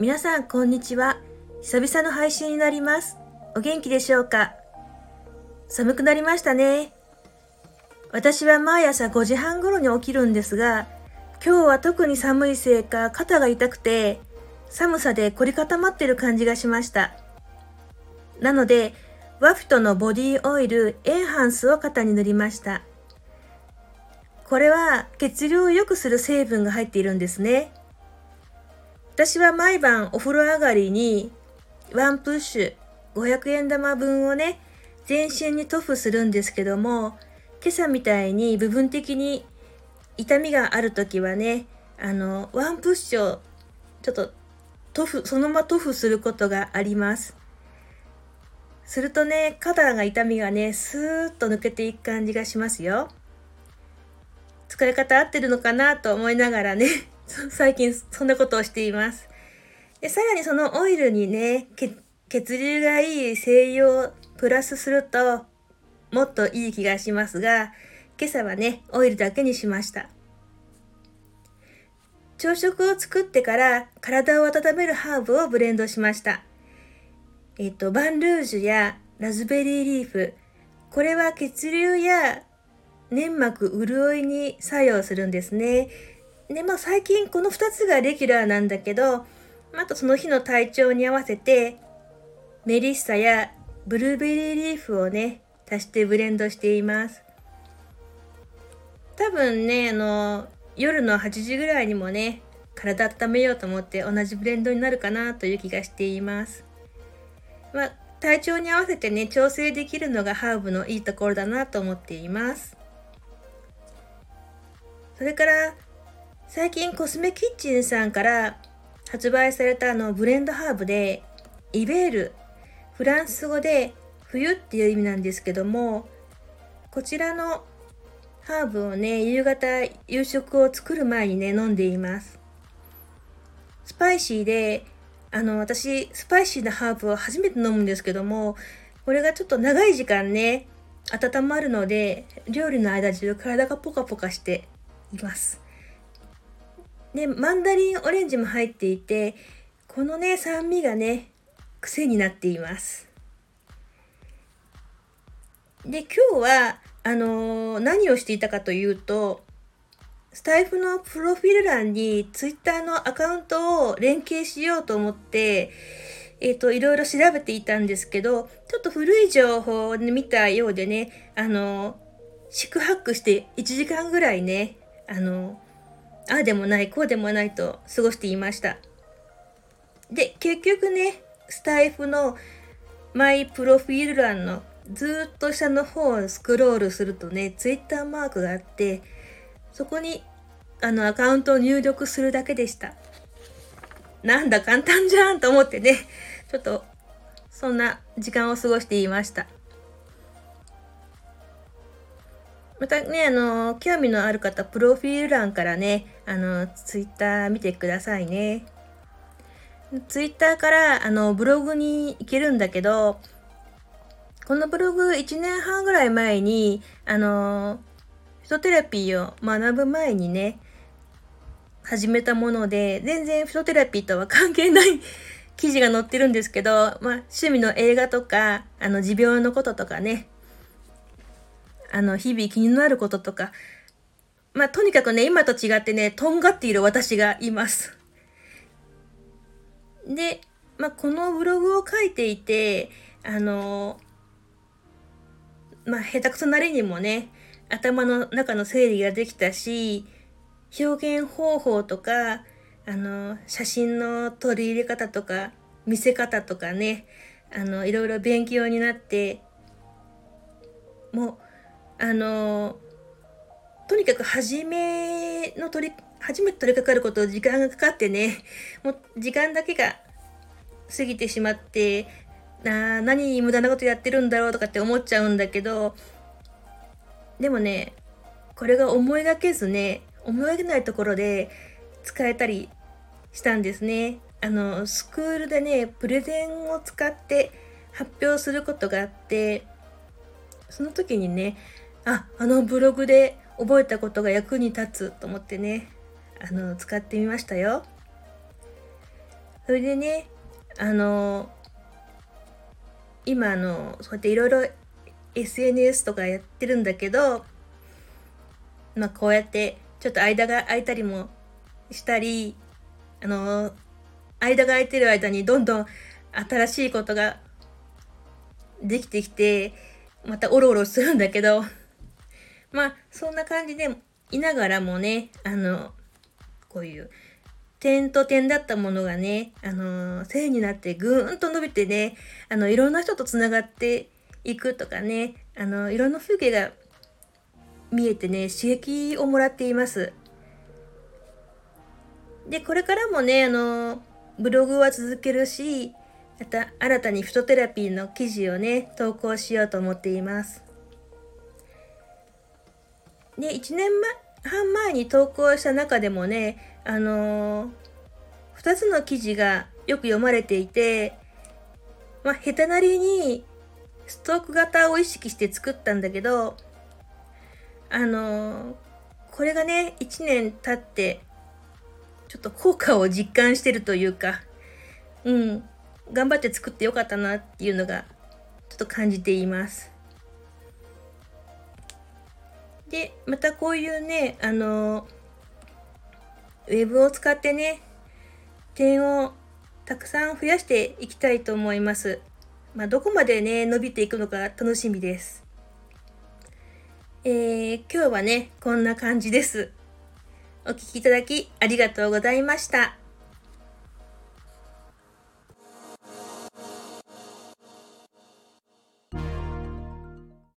皆さんこんにちは。久々の配信になります。お元気でしょうか？寒くなりましたね。私は毎朝5時半頃に起きるんですが、今日は特に寒いせいか肩が痛くて、寒さで凝り固まってる感じがしました。なので、ワフトのボディオイルエンハンスを肩に塗りました。これは血流を良くする成分が入っているんですね。私は毎晩お風呂上がりにワンプッシュ500円玉分をね、全身に塗布するんですけども、今朝みたいに部分的に痛みがある時はね、あの、ワンプッシュをちょっと塗布、そのまま塗布することがあります。するとね、肩が痛みがね、スーッと抜けていく感じがしますよ。使い方合ってるのかなと思いながらね、最近そんなことをしています。で、さらにそのオイルにね、血流がいい精油をプラスすると、もっといい気がしますが、今朝はね、オイルだけにしました。朝食を作ってから体を温めるハーブをブレンドしました。えっと、バンルージュやラズベリーリーフ、これは血流や粘膜潤いに作用するんですね。で、まあ最近この2つがレギュラーなんだけど、あとその日の体調に合わせて、メリッサやブルーベリーリーフをね、足してブレンドしています。多分ね、あの、夜の8時ぐらいにもね、体温めようと思って同じブレンドになるかなという気がしています。まあ、体調に合わせてね、調整できるのがハーブのいいところだなと思っています。それから最近コスメキッチンさんから発売されたあのブレンドハーブでイベールフランス語で冬っていう意味なんですけどもこちらのハーブをね夕方夕食を作る前にね飲んでいますスパイシーであの私スパイシーなハーブを初めて飲むんですけどもこれがちょっと長い時間ね温まるので料理の間中体がポカポカしています。で、マンダリンオレンジも入っていて、このね、酸味がね、癖になっています。で、今日は、あのー、何をしていたかというと、スタイフのプロフィール欄に Twitter のアカウントを連携しようと思って、えっ、ー、と、いろいろ調べていたんですけど、ちょっと古い情報を見たようでね、あのー、宿泊して1時間ぐらいね、あの、ああでもない、こうでもないと過ごしていました。で、結局ね、スタイフのマイプロフィール欄のずっと下の方をスクロールするとね、ツイッターマークがあって、そこにあのアカウントを入力するだけでした。なんだ簡単じゃんと思ってね、ちょっとそんな時間を過ごしていました。またね、あの、興味のある方、プロフィール欄からね、あの、ツイッター見てくださいね。ツイッターから、あの、ブログに行けるんだけど、このブログ1年半ぐらい前に、あの、フィトテラピーを学ぶ前にね、始めたもので、全然フィトテラピーとは関係ない 記事が載ってるんですけど、まあ、趣味の映画とか、あの、持病のこととかね、あの、日々気になることとか、まあ、とにかくね、今と違ってね、とんがっている私がいます。で、まあ、このブログを書いていて、あの、まあ、下手くそなりにもね、頭の中の整理ができたし、表現方法とか、あの、写真の取り入れ方とか、見せ方とかね、あの、いろいろ勉強になって、もう、あのとにかく初めの取り初めて取り掛かること時間がかかってねもう時間だけが過ぎてしまってな何無駄なことやってるんだろうとかって思っちゃうんだけどでもねこれが思いがけずね思いがけないところで使えたりしたんですね。あのスクールでねプレゼンを使って発表することがあってその時にねああのブログで覚えたことが役に立つと思ってね。あの使ってみましたよ。それでね、あの、今あの、そうやっていろいろ SNS とかやってるんだけど、まあこうやってちょっと間が空いたりもしたり、あの、間が空いてる間にどんどん新しいことができてきて、またおろおろするんだけど、まあそんな感じでいながらもね、あの、こういう点と点だったものがね、あの線になってぐーんと伸びてね、あの、いろんな人と繋がっていくとかね、あの、いろんな風景が見えてね、刺激をもらっています。で、これからもね、あの、ブログは続けるし、また新たにフトテラピーの記事をね、投稿しようと思っています。で、1年半前に投稿した中でもね、あのー、2つの記事がよく読まれていて、まあ、下手なりにストーク型を意識して作ったんだけど、あのー、これがね、1年経って、ちょっと効果を実感してるというか、うん、頑張って作ってよかったなっていうのが、ちょっと感じています。で、またこういうね、あの、ウェブを使ってね、点をたくさん増やしていきたいと思います。まあ、どこまでね、伸びていくのか楽しみです。えー、今日はね、こんな感じです。お聴きいただきありがとうございました。